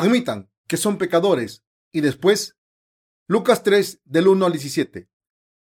admitan que son pecadores y después Lucas 3 del 1 al 17.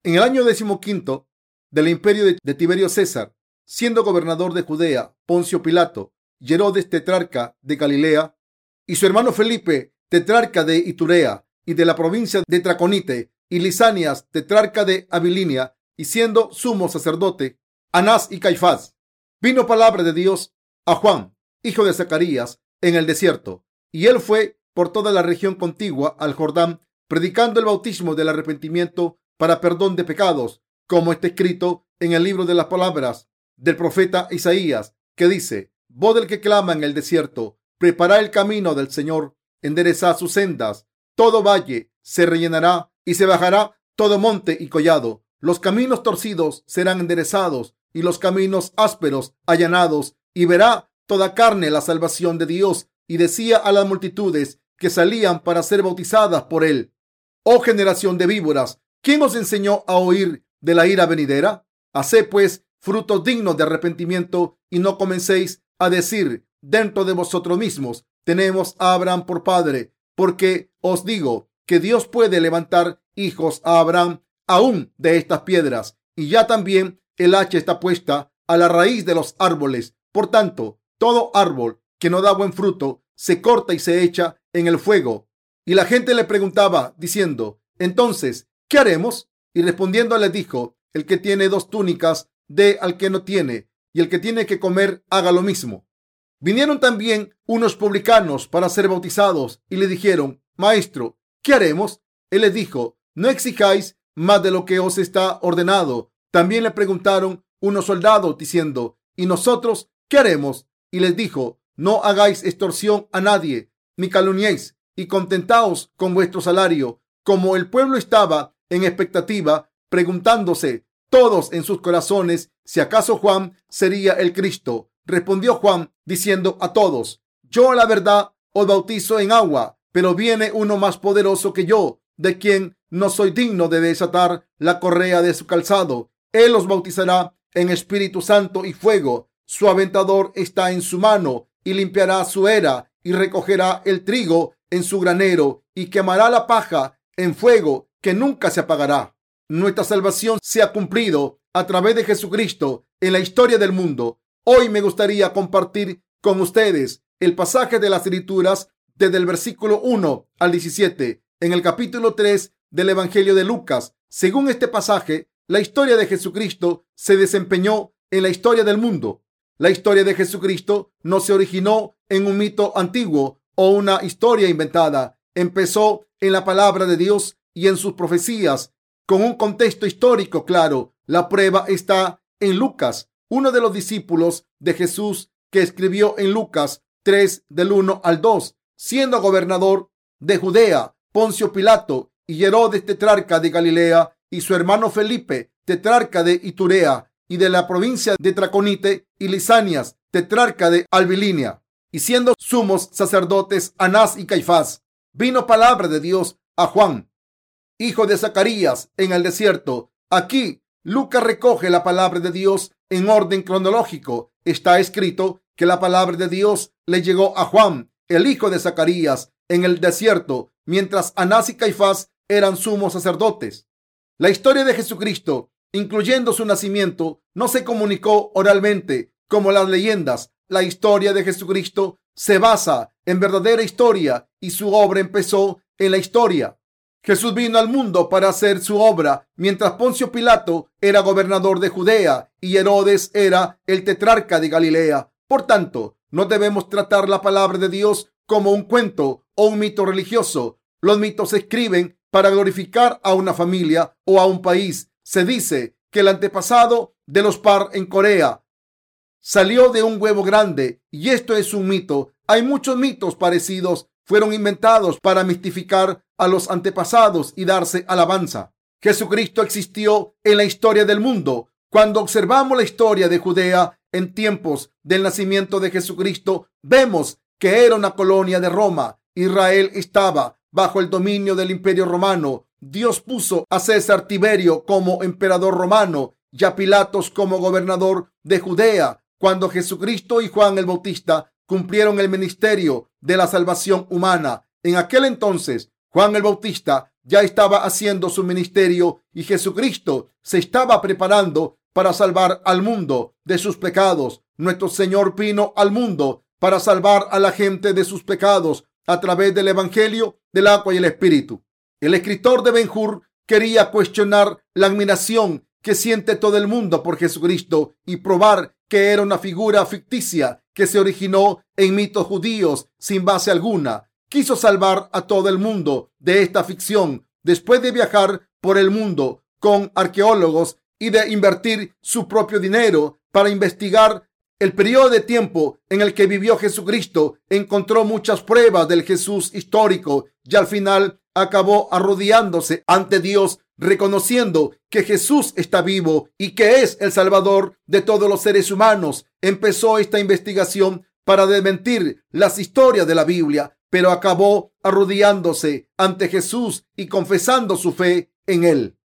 En el año decimoquinto del imperio de Tiberio César, siendo gobernador de Judea, Poncio Pilato, Herodes tetrarca de Galilea, y su hermano Felipe, tetrarca de Iturea y de la provincia de Traconite, y Lisanias, tetrarca de Abilinia, y siendo sumo sacerdote, Anás y Caifás, vino palabra de Dios a Juan, hijo de Zacarías, en el desierto, y él fue por toda la región contigua al Jordán, predicando el bautismo del arrepentimiento para perdón de pecados, como está escrito en el libro de las palabras del profeta Isaías, que dice, voz del que clama en el desierto, prepara el camino del Señor, endereza sus sendas, todo valle se rellenará y se bajará todo monte y collado. Los caminos torcidos serán enderezados y los caminos ásperos allanados, y verá toda carne la salvación de Dios. Y decía a las multitudes que salían para ser bautizadas por él, oh generación de víboras, ¿quién os enseñó a oír de la ira venidera? Haced pues frutos dignos de arrepentimiento y no comencéis a decir dentro de vosotros mismos, tenemos a Abraham por padre, porque os digo que Dios puede levantar hijos a Abraham aún de estas piedras. Y ya también el hacha está puesta a la raíz de los árboles. Por tanto, todo árbol que no da buen fruto se corta y se echa en el fuego. Y la gente le preguntaba, diciendo, entonces, ¿qué haremos? Y respondiendo le dijo, el que tiene dos túnicas, dé al que no tiene, y el que tiene que comer, haga lo mismo. Vinieron también unos publicanos para ser bautizados y le dijeron, Maestro, ¿qué haremos? Él les dijo, no exijáis más de lo que os está ordenado. También le preguntaron unos soldados diciendo, ¿y nosotros qué haremos? Y les dijo, no hagáis extorsión a nadie, ni calumniéis, y contentaos con vuestro salario. Como el pueblo estaba en expectativa, preguntándose todos en sus corazones si acaso Juan sería el Cristo. Respondió Juan diciendo a todos, yo la verdad os bautizo en agua, pero viene uno más poderoso que yo, de quien no soy digno de desatar la correa de su calzado. Él os bautizará en Espíritu Santo y fuego. Su aventador está en su mano y limpiará su era y recogerá el trigo en su granero y quemará la paja en fuego que nunca se apagará. Nuestra salvación se ha cumplido a través de Jesucristo en la historia del mundo. Hoy me gustaría compartir con ustedes el pasaje de las escrituras desde el versículo 1 al 17 en el capítulo 3 del Evangelio de Lucas. Según este pasaje, la historia de Jesucristo se desempeñó en la historia del mundo. La historia de Jesucristo no se originó en un mito antiguo o una historia inventada. Empezó en la palabra de Dios y en sus profecías con un contexto histórico claro. La prueba está en Lucas, uno de los discípulos de Jesús que escribió en Lucas 3 del 1 al 2, siendo gobernador de Judea, Poncio Pilato y Herodes tetrarca de Galilea y su hermano Felipe tetrarca de Iturea y de la provincia de Traconite y Lisanias tetrarca de Albilinia y siendo sumos sacerdotes Anás y Caifás, vino palabra de Dios a Juan, hijo de Zacarías, en el desierto. Aquí Lucas recoge la palabra de Dios en orden cronológico. Está escrito que la palabra de Dios le llegó a Juan, el hijo de Zacarías, en el desierto, mientras Anás y Caifás eran sumos sacerdotes. La historia de Jesucristo, incluyendo su nacimiento, no se comunicó oralmente como las leyendas. La historia de Jesucristo se basa en verdadera historia y su obra empezó en la historia. Jesús vino al mundo para hacer su obra, mientras Poncio Pilato era gobernador de Judea y Herodes era el tetrarca de Galilea. Por tanto, no debemos tratar la palabra de Dios como un cuento o un mito religioso. Los mitos se escriben para glorificar a una familia o a un país. Se dice que el antepasado de los Par en Corea salió de un huevo grande y esto es un mito. Hay muchos mitos parecidos fueron inventados para mistificar a los antepasados y darse alabanza. Jesucristo existió en la historia del mundo. Cuando observamos la historia de Judea en tiempos del nacimiento de Jesucristo, vemos que era una colonia de Roma. Israel estaba bajo el dominio del imperio romano. Dios puso a César Tiberio como emperador romano y a Pilatos como gobernador de Judea. Cuando Jesucristo y Juan el Bautista cumplieron el ministerio de la salvación humana. En aquel entonces, Juan el Bautista ya estaba haciendo su ministerio y Jesucristo se estaba preparando para salvar al mundo de sus pecados. Nuestro Señor vino al mundo para salvar a la gente de sus pecados a través del Evangelio del agua y el Espíritu. El escritor de Benjur quería cuestionar la admiración que siente todo el mundo por Jesucristo y probar que era una figura ficticia que se originó en mitos judíos sin base alguna. Quiso salvar a todo el mundo de esta ficción después de viajar por el mundo con arqueólogos y de invertir su propio dinero para investigar el periodo de tiempo en el que vivió Jesucristo encontró muchas pruebas del Jesús histórico y al final acabó arrodillándose ante Dios, reconociendo que Jesús está vivo y que es el Salvador de todos los seres humanos. Empezó esta investigación para desmentir las historias de la Biblia, pero acabó arrodillándose ante Jesús y confesando su fe en él.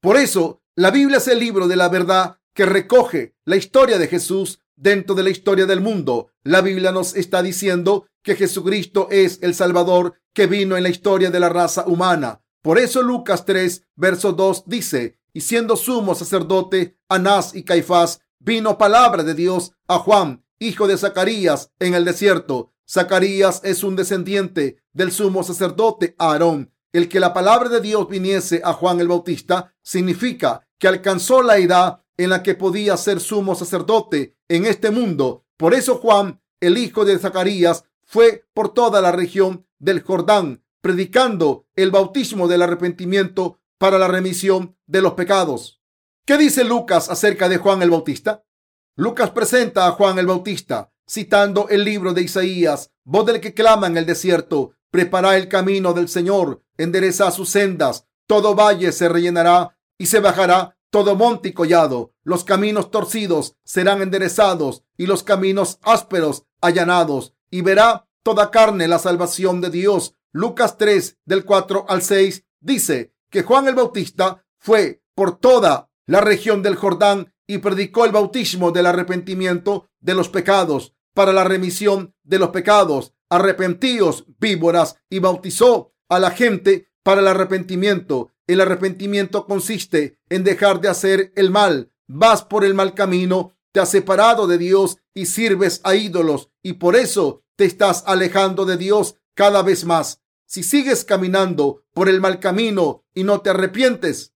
Por eso, la Biblia es el libro de la verdad que recoge la historia de Jesús dentro de la historia del mundo. La Biblia nos está diciendo que Jesucristo es el Salvador que vino en la historia de la raza humana. Por eso Lucas 3, verso 2 dice, y siendo sumo sacerdote Anás y Caifás, vino palabra de Dios a Juan, hijo de Zacarías, en el desierto. Zacarías es un descendiente del sumo sacerdote Aarón. El que la palabra de Dios viniese a Juan el Bautista significa que alcanzó la edad en la que podía ser sumo sacerdote en este mundo. Por eso Juan, el hijo de Zacarías, fue por toda la región del Jordán, predicando el bautismo del arrepentimiento para la remisión de los pecados. ¿Qué dice Lucas acerca de Juan el Bautista? Lucas presenta a Juan el Bautista citando el libro de Isaías, voz del que clama en el desierto, prepara el camino del Señor, endereza sus sendas, todo valle se rellenará y se bajará todo monte y collado, los caminos torcidos serán enderezados y los caminos ásperos allanados, y verá toda carne la salvación de Dios. Lucas 3 del 4 al 6 dice que Juan el Bautista fue por toda la región del Jordán y predicó el bautismo del arrepentimiento de los pecados para la remisión de los pecados. Arrepentíos, víboras, y bautizó a la gente para el arrepentimiento. El arrepentimiento consiste en dejar de hacer el mal. Vas por el mal camino, te has separado de Dios y sirves a ídolos y por eso te estás alejando de Dios cada vez más. Si sigues caminando por el mal camino y no te arrepientes,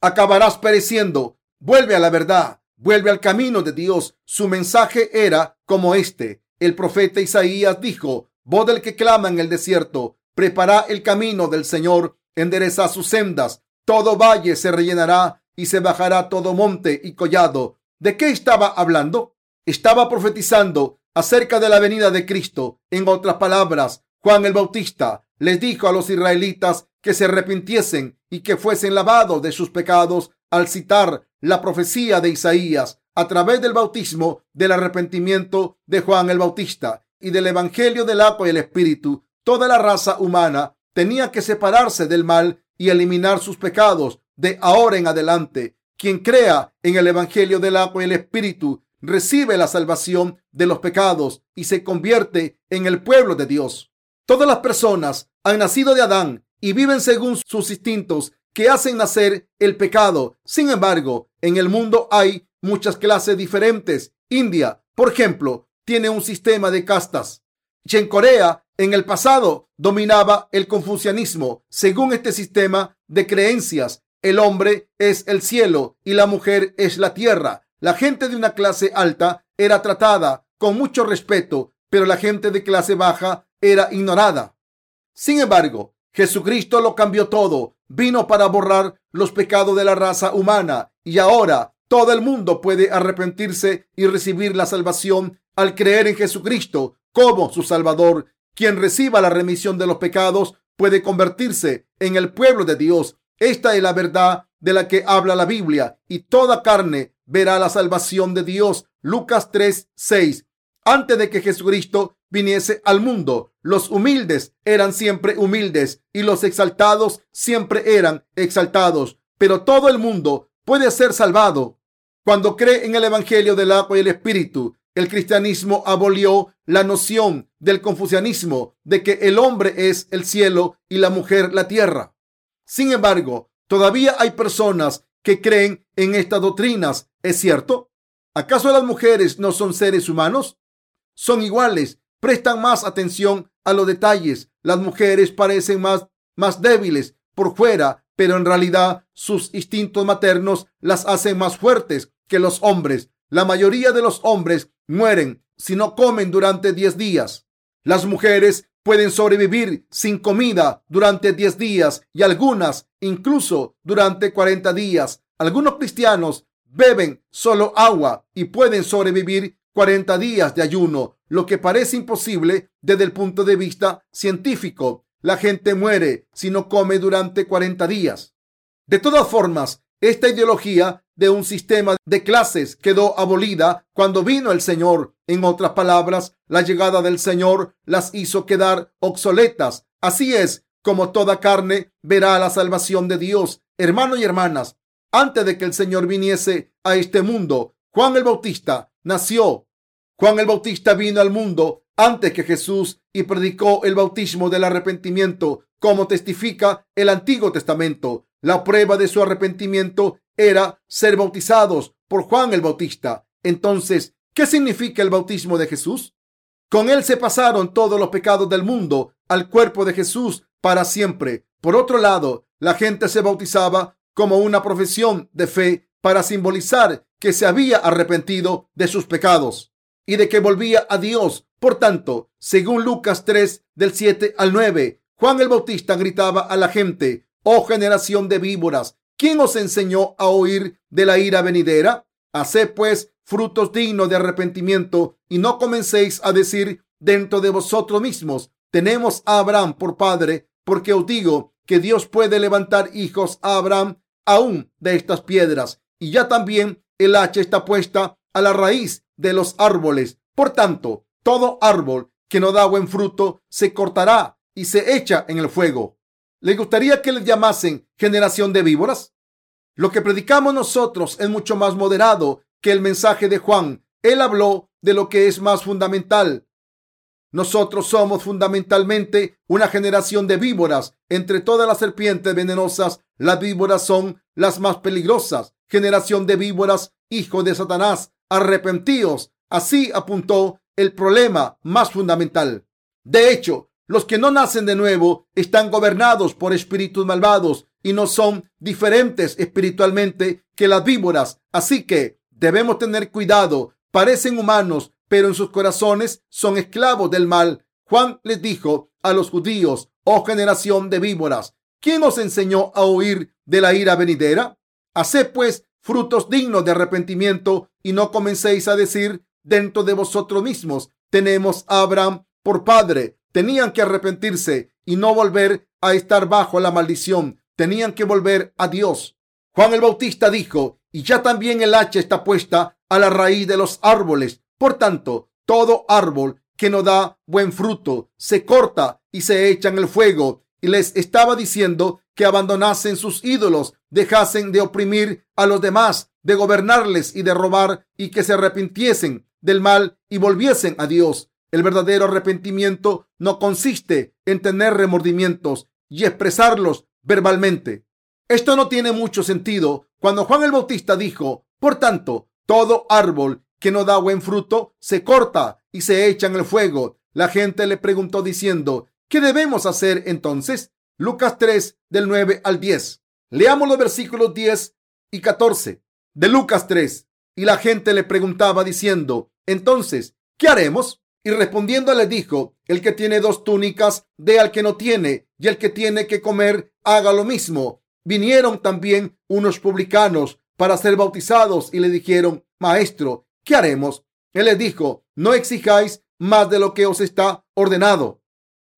acabarás pereciendo. Vuelve a la verdad, vuelve al camino de Dios. Su mensaje era como este. El profeta Isaías dijo, voz del que clama en el desierto, Prepara el camino del Señor, endereza sus sendas. Todo valle se rellenará y se bajará todo monte y collado. ¿De qué estaba hablando? Estaba profetizando acerca de la venida de Cristo. En otras palabras, Juan el Bautista les dijo a los israelitas que se arrepintiesen y que fuesen lavados de sus pecados al citar la profecía de Isaías a través del bautismo del arrepentimiento de Juan el Bautista y del Evangelio del agua y el Espíritu. Toda la raza humana tenía que separarse del mal y eliminar sus pecados de ahora en adelante. Quien crea en el Evangelio del agua y el Espíritu recibe la salvación de los pecados y se convierte en el pueblo de Dios. Todas las personas han nacido de Adán y viven según sus instintos que hacen nacer el pecado. Sin embargo, en el mundo hay muchas clases diferentes. India, por ejemplo, tiene un sistema de castas. Y en Corea en el pasado dominaba el confucianismo. Según este sistema de creencias, el hombre es el cielo y la mujer es la tierra. La gente de una clase alta era tratada con mucho respeto, pero la gente de clase baja era ignorada. Sin embargo, Jesucristo lo cambió todo. Vino para borrar los pecados de la raza humana y ahora todo el mundo puede arrepentirse y recibir la salvación al creer en Jesucristo como su Salvador quien reciba la remisión de los pecados puede convertirse en el pueblo de Dios. Esta es la verdad de la que habla la Biblia y toda carne verá la salvación de Dios. Lucas 3, 6. Antes de que Jesucristo viniese al mundo, los humildes eran siempre humildes y los exaltados siempre eran exaltados. Pero todo el mundo puede ser salvado cuando cree en el Evangelio del agua y el Espíritu. El cristianismo abolió la noción del confucianismo de que el hombre es el cielo y la mujer la tierra. Sin embargo, todavía hay personas que creen en estas doctrinas. ¿Es cierto? ¿Acaso las mujeres no son seres humanos? Son iguales, prestan más atención a los detalles. Las mujeres parecen más, más débiles por fuera, pero en realidad sus instintos maternos las hacen más fuertes que los hombres. La mayoría de los hombres mueren si no comen durante 10 días. Las mujeres pueden sobrevivir sin comida durante 10 días y algunas incluso durante 40 días. Algunos cristianos beben solo agua y pueden sobrevivir 40 días de ayuno, lo que parece imposible desde el punto de vista científico. La gente muere si no come durante 40 días. De todas formas, esta ideología de un sistema de clases quedó abolida cuando vino el Señor. En otras palabras, la llegada del Señor las hizo quedar obsoletas. Así es como toda carne verá la salvación de Dios. Hermanos y hermanas, antes de que el Señor viniese a este mundo, Juan el Bautista nació. Juan el Bautista vino al mundo antes que Jesús y predicó el bautismo del arrepentimiento, como testifica el Antiguo Testamento. La prueba de su arrepentimiento era ser bautizados por Juan el Bautista. Entonces, ¿qué significa el bautismo de Jesús? Con él se pasaron todos los pecados del mundo al cuerpo de Jesús para siempre. Por otro lado, la gente se bautizaba como una profesión de fe para simbolizar que se había arrepentido de sus pecados y de que volvía a Dios. Por tanto, según Lucas 3 del 7 al 9, Juan el Bautista gritaba a la gente, oh generación de víboras, ¿quién os enseñó a oír de la ira venidera? Haced pues frutos dignos de arrepentimiento y no comencéis a decir dentro de vosotros mismos, tenemos a Abraham por padre, porque os digo que Dios puede levantar hijos a Abraham aún de estas piedras. Y ya también el hacha está puesta a la raíz de los árboles. Por tanto, todo árbol que no da buen fruto se cortará y se echa en el fuego. ¿Le gustaría que les llamasen generación de víboras? Lo que predicamos nosotros es mucho más moderado que el mensaje de Juan. Él habló de lo que es más fundamental. Nosotros somos fundamentalmente una generación de víboras. Entre todas las serpientes venenosas, las víboras son las más peligrosas. Generación de víboras, hijo de Satanás, arrepentíos. Así apuntó el problema más fundamental. De hecho, los que no nacen de nuevo están gobernados por espíritus malvados y no son diferentes espiritualmente que las víboras. Así que debemos tener cuidado. Parecen humanos, pero en sus corazones son esclavos del mal. Juan les dijo a los judíos, oh generación de víboras, ¿quién os enseñó a oír de la ira venidera? Haced pues frutos dignos de arrepentimiento y no comencéis a decir dentro de vosotros mismos, tenemos a Abraham por padre. Tenían que arrepentirse y no volver a estar bajo la maldición. Tenían que volver a Dios. Juan el Bautista dijo, y ya también el hacha está puesta a la raíz de los árboles. Por tanto, todo árbol que no da buen fruto se corta y se echa en el fuego. Y les estaba diciendo que abandonasen sus ídolos, dejasen de oprimir a los demás, de gobernarles y de robar, y que se arrepintiesen del mal y volviesen a Dios. El verdadero arrepentimiento no consiste en tener remordimientos y expresarlos verbalmente. Esto no tiene mucho sentido cuando Juan el Bautista dijo, por tanto, todo árbol que no da buen fruto se corta y se echa en el fuego. La gente le preguntó diciendo, ¿qué debemos hacer entonces? Lucas 3 del 9 al 10. Leamos los versículos 10 y 14 de Lucas 3. Y la gente le preguntaba diciendo, entonces, ¿qué haremos? Y respondiendo le dijo, el que tiene dos túnicas, dé al que no tiene, y el que tiene que comer, haga lo mismo. Vinieron también unos publicanos para ser bautizados y le dijeron, Maestro, ¿qué haremos? Él les dijo, no exijáis más de lo que os está ordenado.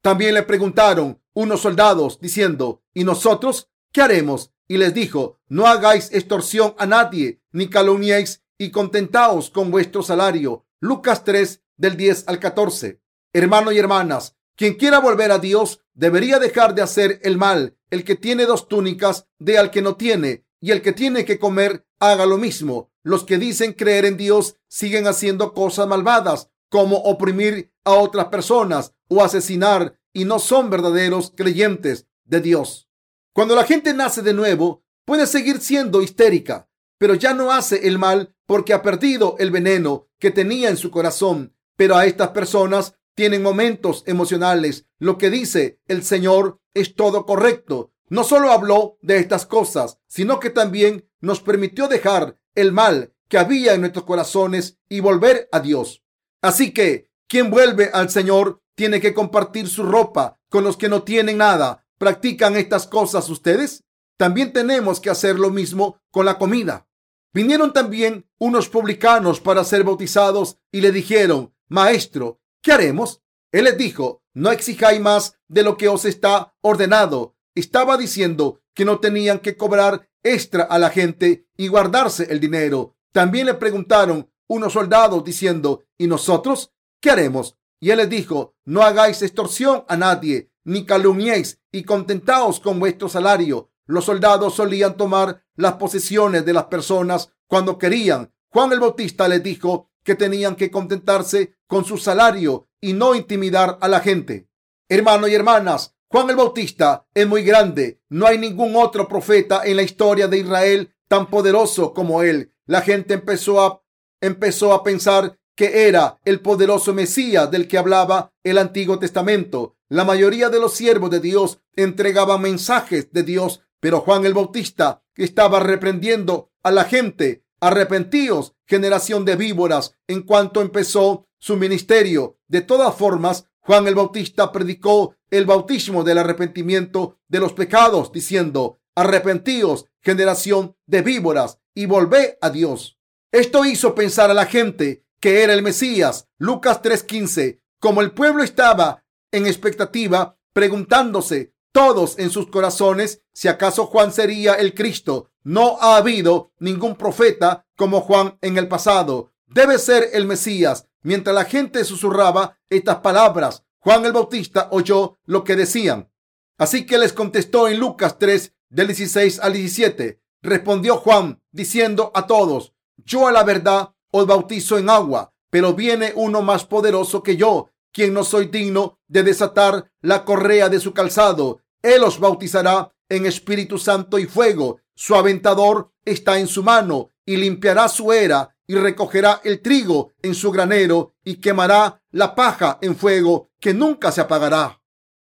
También le preguntaron unos soldados diciendo, ¿y nosotros qué haremos? Y les dijo, no hagáis extorsión a nadie, ni calumniéis y contentaos con vuestro salario. Lucas 3 del 10 al 14. Hermanos y hermanas, quien quiera volver a Dios debería dejar de hacer el mal. El que tiene dos túnicas, dé al que no tiene, y el que tiene que comer, haga lo mismo. los que dicen creer en Dios siguen haciendo cosas malvadas como oprimir a otras personas o asesinar y no son verdaderos creyentes de Dios. Cuando la gente nace de nuevo, puede seguir siendo histérica, pero ya no hace el mal porque ha perdido el veneno que tenía en su corazón. Pero a estas personas tienen momentos emocionales. Lo que dice el Señor es todo correcto. No solo habló de estas cosas, sino que también nos permitió dejar el mal que había en nuestros corazones y volver a Dios. Así que quien vuelve al Señor tiene que compartir su ropa con los que no tienen nada. ¿Practican estas cosas ustedes? También tenemos que hacer lo mismo con la comida. Vinieron también unos publicanos para ser bautizados y le dijeron, Maestro, ¿qué haremos? Él les dijo, no exijáis más de lo que os está ordenado. Estaba diciendo que no tenían que cobrar extra a la gente y guardarse el dinero. También le preguntaron unos soldados diciendo, ¿y nosotros qué haremos? Y él les dijo, no hagáis extorsión a nadie, ni calumniéis, y contentaos con vuestro salario. Los soldados solían tomar las posesiones de las personas cuando querían. Juan el Bautista les dijo que tenían que contentarse con su salario y no intimidar a la gente. Hermanos y hermanas, Juan el Bautista es muy grande. No hay ningún otro profeta en la historia de Israel tan poderoso como él. La gente empezó a, empezó a pensar que era el poderoso Mesías del que hablaba el Antiguo Testamento. La mayoría de los siervos de Dios entregaban mensajes de Dios, pero Juan el Bautista estaba reprendiendo a la gente Arrepentíos, generación de víboras, en cuanto empezó su ministerio. De todas formas, Juan el Bautista predicó el bautismo del arrepentimiento de los pecados, diciendo, arrepentíos, generación de víboras, y volvé a Dios. Esto hizo pensar a la gente que era el Mesías. Lucas 3:15. Como el pueblo estaba en expectativa, preguntándose todos en sus corazones si acaso Juan sería el Cristo. No ha habido ningún profeta como Juan en el pasado. Debe ser el Mesías. Mientras la gente susurraba estas palabras, Juan el Bautista oyó lo que decían. Así que les contestó en Lucas 3, del 16 al 17. Respondió Juan diciendo a todos, yo a la verdad os bautizo en agua, pero viene uno más poderoso que yo, quien no soy digno de desatar la correa de su calzado. Él os bautizará en Espíritu Santo y fuego. Su aventador está en su mano y limpiará su era y recogerá el trigo en su granero y quemará la paja en fuego que nunca se apagará.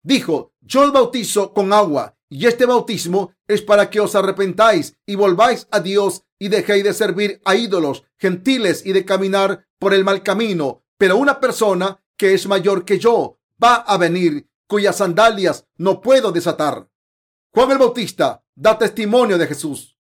Dijo, yo os bautizo con agua y este bautismo es para que os arrepentáis y volváis a Dios y dejéis de servir a ídolos gentiles y de caminar por el mal camino. Pero una persona que es mayor que yo va a venir cuyas sandalias no puedo desatar. Juan el Bautista da testimonio de Jesús.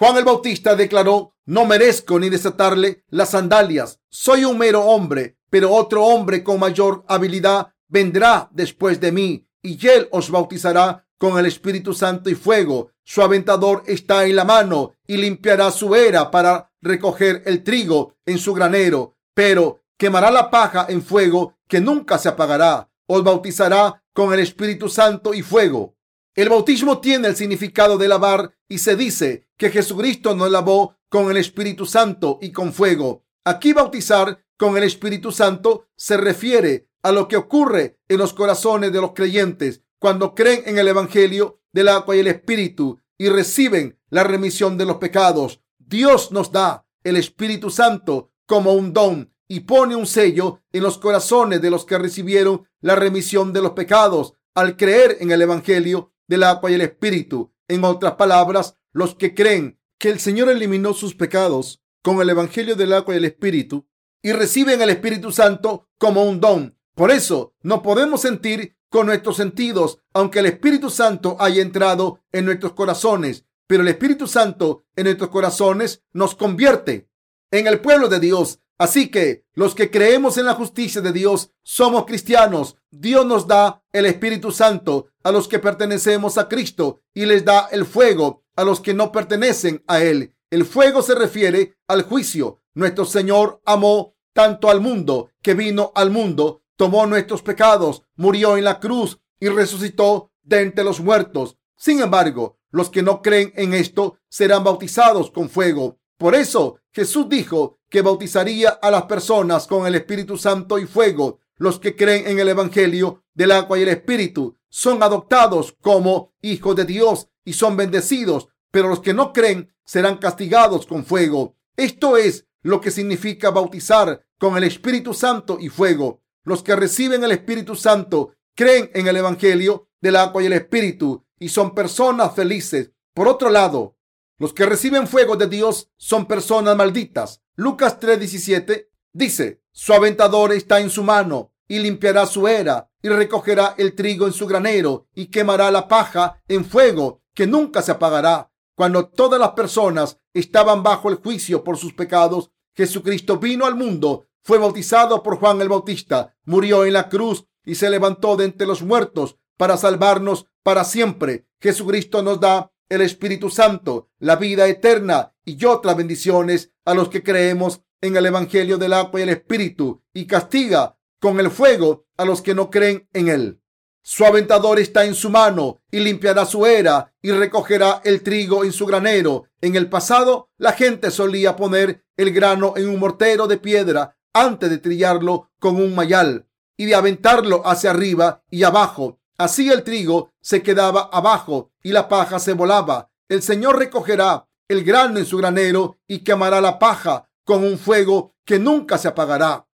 Juan el Bautista declaró, no merezco ni desatarle las sandalias. Soy un mero hombre, pero otro hombre con mayor habilidad vendrá después de mí y él os bautizará con el Espíritu Santo y fuego. Su aventador está en la mano y limpiará su era para recoger el trigo en su granero, pero quemará la paja en fuego que nunca se apagará. Os bautizará con el Espíritu Santo y fuego. El bautismo tiene el significado de lavar y se dice que Jesucristo nos lavó con el Espíritu Santo y con fuego. Aquí bautizar con el Espíritu Santo se refiere a lo que ocurre en los corazones de los creyentes cuando creen en el Evangelio del agua y el Espíritu y reciben la remisión de los pecados. Dios nos da el Espíritu Santo como un don y pone un sello en los corazones de los que recibieron la remisión de los pecados al creer en el Evangelio del agua y el Espíritu. En otras palabras, los que creen que el Señor eliminó sus pecados con el Evangelio del agua y el Espíritu y reciben el Espíritu Santo como un don. Por eso no podemos sentir con nuestros sentidos, aunque el Espíritu Santo haya entrado en nuestros corazones, pero el Espíritu Santo en nuestros corazones nos convierte en el pueblo de Dios Así que los que creemos en la justicia de Dios somos cristianos. Dios nos da el Espíritu Santo a los que pertenecemos a Cristo y les da el fuego a los que no pertenecen a Él. El fuego se refiere al juicio. Nuestro Señor amó tanto al mundo que vino al mundo, tomó nuestros pecados, murió en la cruz y resucitó de entre los muertos. Sin embargo, los que no creen en esto serán bautizados con fuego. Por eso Jesús dijo que bautizaría a las personas con el Espíritu Santo y fuego. Los que creen en el Evangelio del agua y el Espíritu son adoptados como hijos de Dios y son bendecidos, pero los que no creen serán castigados con fuego. Esto es lo que significa bautizar con el Espíritu Santo y fuego. Los que reciben el Espíritu Santo creen en el Evangelio del agua y el Espíritu y son personas felices. Por otro lado, los que reciben fuego de Dios son personas malditas. Lucas 3:17 dice, su aventador está en su mano y limpiará su era y recogerá el trigo en su granero y quemará la paja en fuego que nunca se apagará. Cuando todas las personas estaban bajo el juicio por sus pecados, Jesucristo vino al mundo, fue bautizado por Juan el Bautista, murió en la cruz y se levantó de entre los muertos para salvarnos para siempre. Jesucristo nos da el Espíritu Santo, la vida eterna y otras bendiciones a los que creemos en el Evangelio del agua y el Espíritu y castiga con el fuego a los que no creen en él. Su aventador está en su mano y limpiará su era y recogerá el trigo en su granero. En el pasado, la gente solía poner el grano en un mortero de piedra antes de trillarlo con un mayal y de aventarlo hacia arriba y abajo. Así el trigo se quedaba abajo y la paja se volaba. El Señor recogerá el grano en su granero y quemará la paja con un fuego que nunca se apagará.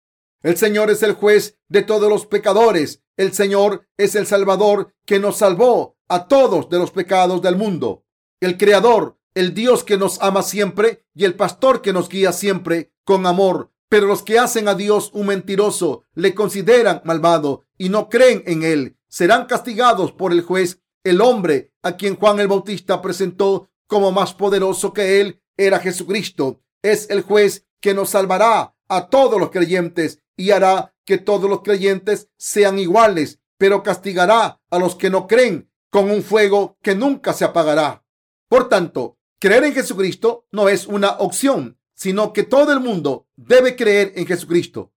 El Señor es el juez de todos los pecadores. El Señor es el Salvador que nos salvó a todos de los pecados del mundo. El Creador, el Dios que nos ama siempre y el Pastor que nos guía siempre con amor. Pero los que hacen a Dios un mentiroso le consideran malvado y no creen en Él. Serán castigados por el juez. El hombre a quien Juan el Bautista presentó como más poderoso que Él era Jesucristo. Es el juez que nos salvará a todos los creyentes y hará que todos los creyentes sean iguales, pero castigará a los que no creen con un fuego que nunca se apagará. Por tanto, creer en Jesucristo no es una opción, sino que todo el mundo debe creer en Jesucristo.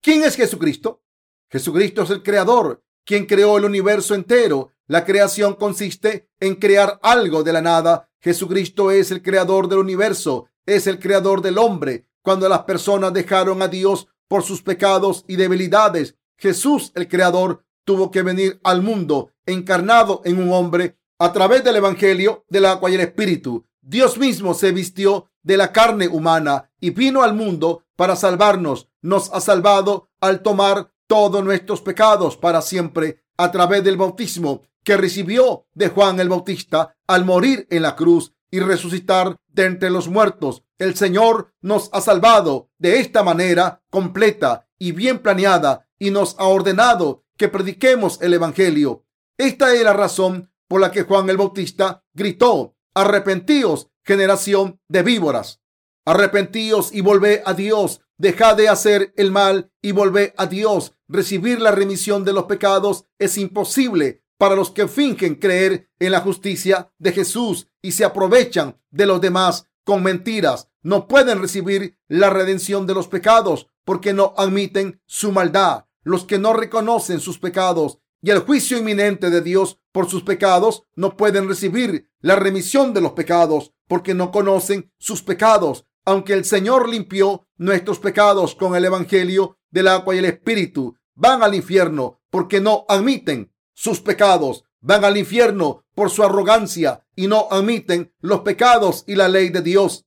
¿Quién es Jesucristo? Jesucristo es el creador, quien creó el universo entero. La creación consiste en crear algo de la nada. Jesucristo es el creador del universo, es el creador del hombre. Cuando las personas dejaron a Dios por sus pecados y debilidades. Jesús, el Creador, tuvo que venir al mundo encarnado en un hombre a través del Evangelio del agua y el Espíritu. Dios mismo se vistió de la carne humana y vino al mundo para salvarnos. Nos ha salvado al tomar todos nuestros pecados para siempre a través del bautismo que recibió de Juan el Bautista al morir en la cruz y resucitar de entre los muertos. El Señor nos ha salvado de esta manera completa y bien planeada y nos ha ordenado que prediquemos el Evangelio. Esta es la razón por la que Juan el Bautista gritó, arrepentíos, generación de víboras. Arrepentíos y volvé a Dios. Dejad de hacer el mal y volvé a Dios. Recibir la remisión de los pecados es imposible para los que fingen creer en la justicia de Jesús y se aprovechan de los demás con mentiras. No pueden recibir la redención de los pecados porque no admiten su maldad. Los que no reconocen sus pecados y el juicio inminente de Dios por sus pecados no pueden recibir la remisión de los pecados porque no conocen sus pecados. Aunque el Señor limpió nuestros pecados con el Evangelio del agua y el Espíritu, van al infierno porque no admiten sus pecados, van al infierno por su arrogancia y no admiten los pecados y la ley de Dios.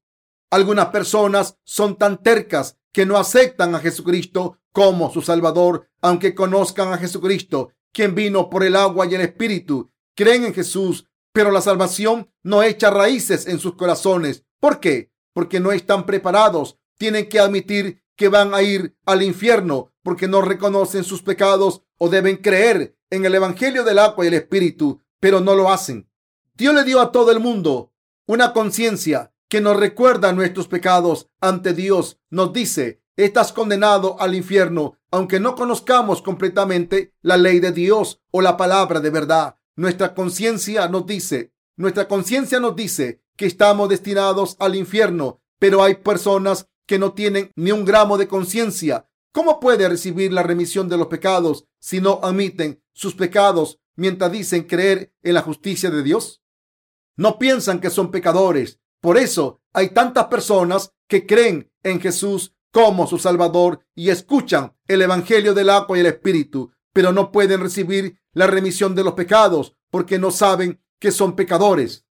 Algunas personas son tan tercas que no aceptan a Jesucristo como su Salvador, aunque conozcan a Jesucristo, quien vino por el agua y el Espíritu. Creen en Jesús, pero la salvación no echa raíces en sus corazones. ¿Por qué? Porque no están preparados. Tienen que admitir que van a ir al infierno porque no reconocen sus pecados o deben creer en el Evangelio del agua y el Espíritu, pero no lo hacen. Dios le dio a todo el mundo una conciencia que nos recuerda nuestros pecados ante Dios. Nos dice, estás condenado al infierno, aunque no conozcamos completamente la ley de Dios o la palabra de verdad. Nuestra conciencia nos dice, nuestra conciencia nos dice que estamos destinados al infierno, pero hay personas que no tienen ni un gramo de conciencia ¿Cómo puede recibir la remisión de los pecados si no admiten sus pecados mientras dicen creer en la justicia de Dios? No piensan que son pecadores, Por eso hay tantas personas que creen en Jesús como su Salvador y escuchan el Evangelio del agua y el Espíritu, pero no pueden recibir la remisión de los pecados porque no saben que son pecadores.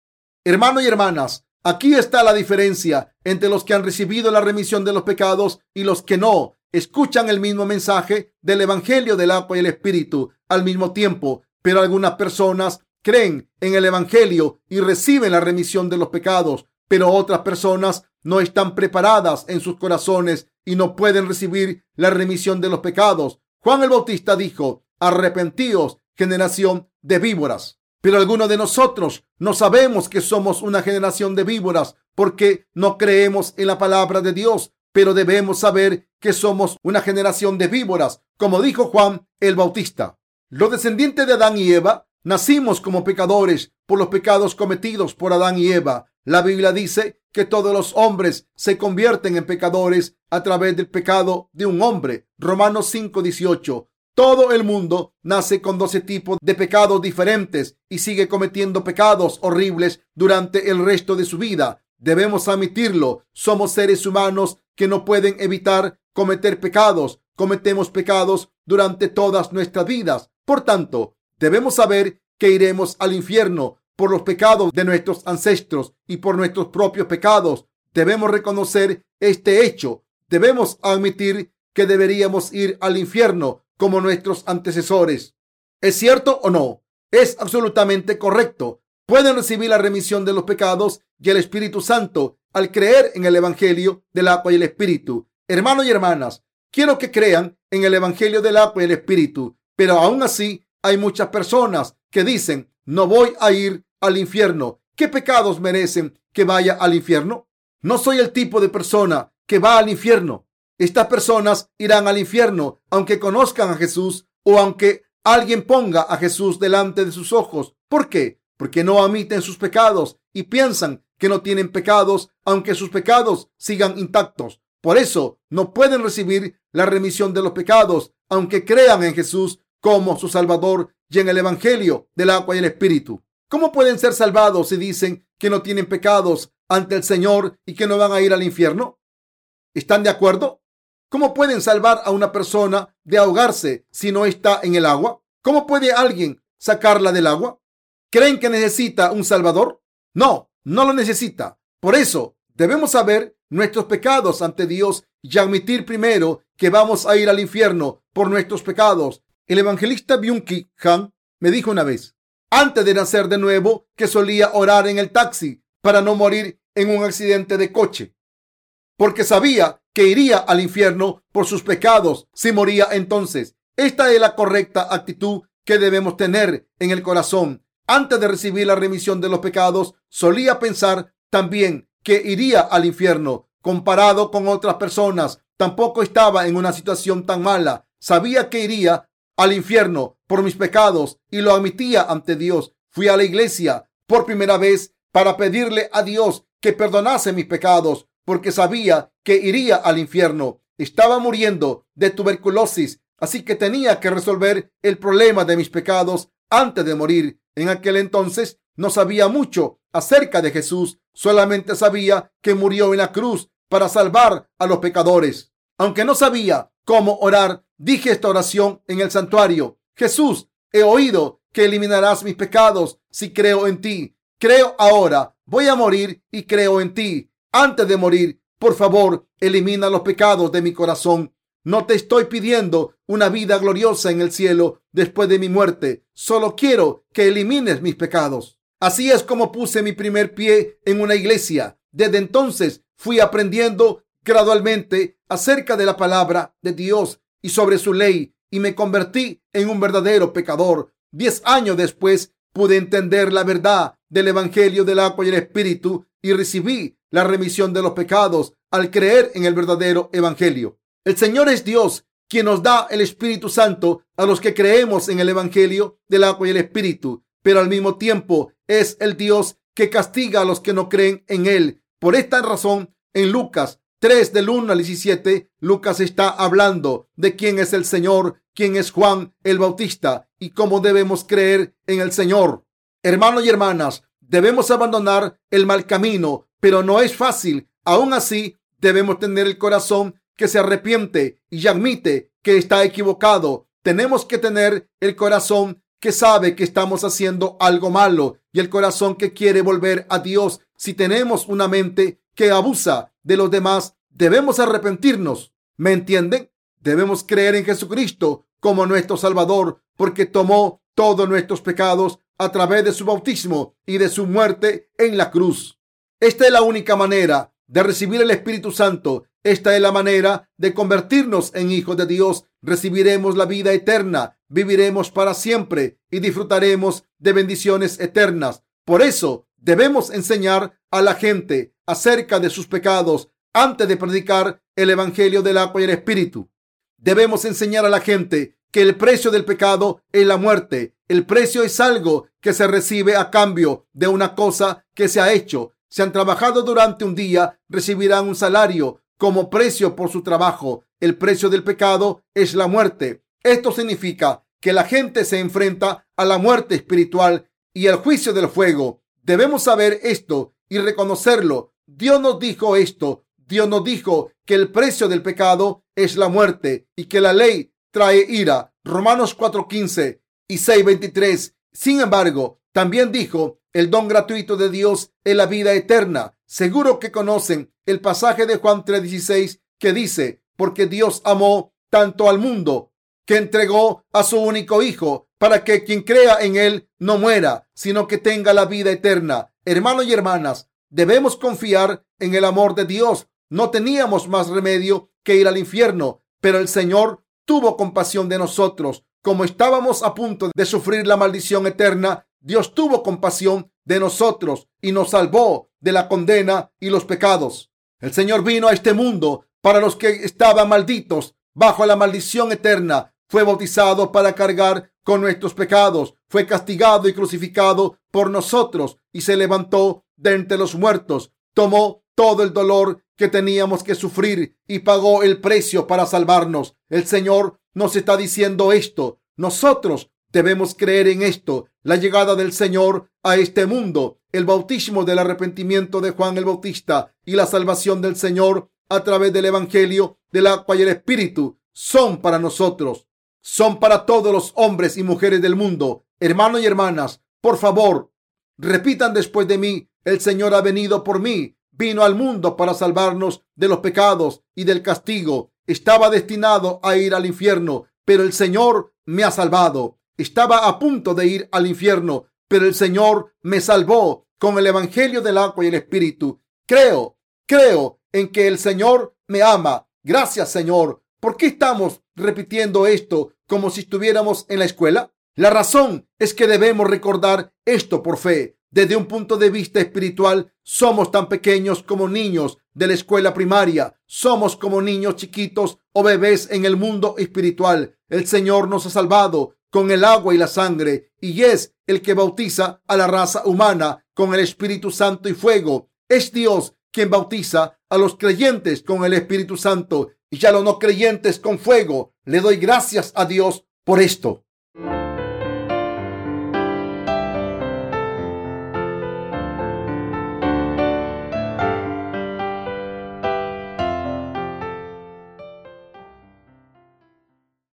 Hermanos y hermanas, aquí está la diferencia entre los que han recibido la remisión de los pecados y los que no. Escuchan el mismo mensaje del Evangelio del agua y el Espíritu al mismo tiempo, pero algunas personas creen en el Evangelio y reciben la remisión de los pecados, pero otras personas no están preparadas en sus corazones y no pueden recibir la remisión de los pecados. Juan el Bautista dijo, arrepentíos, generación de víboras. Pero algunos de nosotros no sabemos que somos una generación de víboras porque no creemos en la palabra de Dios, pero debemos saber que somos una generación de víboras, como dijo Juan el Bautista. Los descendientes de Adán y Eva nacimos como pecadores por los pecados cometidos por Adán y Eva. La Biblia dice que todos los hombres se convierten en pecadores a través del pecado de un hombre. Romanos 5:18. Todo el mundo nace con 12 tipos de pecados diferentes y sigue cometiendo pecados horribles durante el resto de su vida. Debemos admitirlo. Somos seres humanos que no pueden evitar cometer pecados. Cometemos pecados durante todas nuestras vidas. Por tanto, debemos saber que iremos al infierno por los pecados de nuestros ancestros y por nuestros propios pecados. Debemos reconocer este hecho. Debemos admitir que deberíamos ir al infierno como nuestros antecesores. ¿Es cierto o no? Es absolutamente correcto. Pueden recibir la remisión de los pecados y el Espíritu Santo al creer en el Evangelio del agua y el Espíritu. Hermanos y hermanas, quiero que crean en el Evangelio del agua y el Espíritu, pero aún así hay muchas personas que dicen, no voy a ir al infierno. ¿Qué pecados merecen que vaya al infierno? No soy el tipo de persona que va al infierno. Estas personas irán al infierno aunque conozcan a Jesús o aunque alguien ponga a Jesús delante de sus ojos. ¿Por qué? Porque no admiten sus pecados y piensan que no tienen pecados aunque sus pecados sigan intactos. Por eso no pueden recibir la remisión de los pecados aunque crean en Jesús como su Salvador y en el Evangelio del agua y el Espíritu. ¿Cómo pueden ser salvados si dicen que no tienen pecados ante el Señor y que no van a ir al infierno? ¿Están de acuerdo? ¿Cómo pueden salvar a una persona de ahogarse si no está en el agua? ¿Cómo puede alguien sacarla del agua? ¿Creen que necesita un salvador? No, no lo necesita. Por eso debemos saber nuestros pecados ante Dios y admitir primero que vamos a ir al infierno por nuestros pecados. El evangelista Byung-Ki Han me dijo una vez, antes de nacer de nuevo, que solía orar en el taxi para no morir en un accidente de coche porque sabía que iría al infierno por sus pecados si moría entonces. Esta es la correcta actitud que debemos tener en el corazón. Antes de recibir la remisión de los pecados, solía pensar también que iría al infierno. Comparado con otras personas, tampoco estaba en una situación tan mala. Sabía que iría al infierno por mis pecados y lo admitía ante Dios. Fui a la iglesia por primera vez para pedirle a Dios que perdonase mis pecados porque sabía que iría al infierno. Estaba muriendo de tuberculosis, así que tenía que resolver el problema de mis pecados antes de morir. En aquel entonces no sabía mucho acerca de Jesús, solamente sabía que murió en la cruz para salvar a los pecadores. Aunque no sabía cómo orar, dije esta oración en el santuario. Jesús, he oído que eliminarás mis pecados si creo en ti. Creo ahora, voy a morir y creo en ti antes de morir, por favor, elimina los pecados de mi corazón. No te estoy pidiendo una vida gloriosa en el cielo después de mi muerte. Solo quiero que elimines mis pecados. Así es como puse mi primer pie en una iglesia. Desde entonces fui aprendiendo gradualmente acerca de la palabra de Dios y sobre su ley y me convertí en un verdadero pecador. Diez años después pude entender la verdad del Evangelio del agua y el Espíritu y recibí la remisión de los pecados al creer en el verdadero evangelio. El Señor es Dios quien nos da el Espíritu Santo a los que creemos en el evangelio del agua y el Espíritu, pero al mismo tiempo es el Dios que castiga a los que no creen en él. Por esta razón, en Lucas 3 del 1 al 17, Lucas está hablando de quién es el Señor, quién es Juan el Bautista y cómo debemos creer en el Señor. Hermanos y hermanas, debemos abandonar el mal camino, pero no es fácil. Aún así, debemos tener el corazón que se arrepiente y admite que está equivocado. Tenemos que tener el corazón que sabe que estamos haciendo algo malo y el corazón que quiere volver a Dios. Si tenemos una mente que abusa de los demás, debemos arrepentirnos. ¿Me entienden? Debemos creer en Jesucristo como nuestro Salvador porque tomó todos nuestros pecados a través de su bautismo y de su muerte en la cruz. Esta es la única manera de recibir el Espíritu Santo. Esta es la manera de convertirnos en hijos de Dios. Recibiremos la vida eterna, viviremos para siempre y disfrutaremos de bendiciones eternas. Por eso debemos enseñar a la gente acerca de sus pecados antes de predicar el Evangelio del agua y el Espíritu. Debemos enseñar a la gente que el precio del pecado es la muerte. El precio es algo que se recibe a cambio de una cosa que se ha hecho. Si han trabajado durante un día, recibirán un salario como precio por su trabajo. El precio del pecado es la muerte. Esto significa que la gente se enfrenta a la muerte espiritual y al juicio del fuego. Debemos saber esto y reconocerlo. Dios nos dijo esto. Dios nos dijo que el precio del pecado es la muerte y que la ley trae ira. Romanos 4:15 y 6:23. Sin embargo, también dijo, el don gratuito de Dios es la vida eterna. Seguro que conocen el pasaje de Juan 3:16 que dice, porque Dios amó tanto al mundo que entregó a su único hijo para que quien crea en él no muera, sino que tenga la vida eterna. Hermanos y hermanas, debemos confiar en el amor de Dios. No teníamos más remedio que ir al infierno, pero el Señor tuvo compasión de nosotros. Como estábamos a punto de sufrir la maldición eterna, Dios tuvo compasión de nosotros y nos salvó de la condena y los pecados. El Señor vino a este mundo para los que estaban malditos bajo la maldición eterna. Fue bautizado para cargar con nuestros pecados. Fue castigado y crucificado por nosotros y se levantó de entre los muertos. Tomó todo el dolor que teníamos que sufrir y pagó el precio para salvarnos. El Señor nos está diciendo esto. Nosotros debemos creer en esto. La llegada del Señor a este mundo, el bautismo del arrepentimiento de Juan el Bautista y la salvación del Señor a través del Evangelio del agua y el Espíritu son para nosotros. Son para todos los hombres y mujeres del mundo. Hermanos y hermanas, por favor, repitan después de mí, el Señor ha venido por mí vino al mundo para salvarnos de los pecados y del castigo. Estaba destinado a ir al infierno, pero el Señor me ha salvado. Estaba a punto de ir al infierno, pero el Señor me salvó con el Evangelio del agua y el Espíritu. Creo, creo en que el Señor me ama. Gracias, Señor. ¿Por qué estamos repitiendo esto como si estuviéramos en la escuela? La razón es que debemos recordar esto por fe. Desde un punto de vista espiritual, somos tan pequeños como niños de la escuela primaria. Somos como niños chiquitos o bebés en el mundo espiritual. El Señor nos ha salvado con el agua y la sangre y es el que bautiza a la raza humana con el Espíritu Santo y fuego. Es Dios quien bautiza a los creyentes con el Espíritu Santo y a los no creyentes con fuego. Le doy gracias a Dios por esto.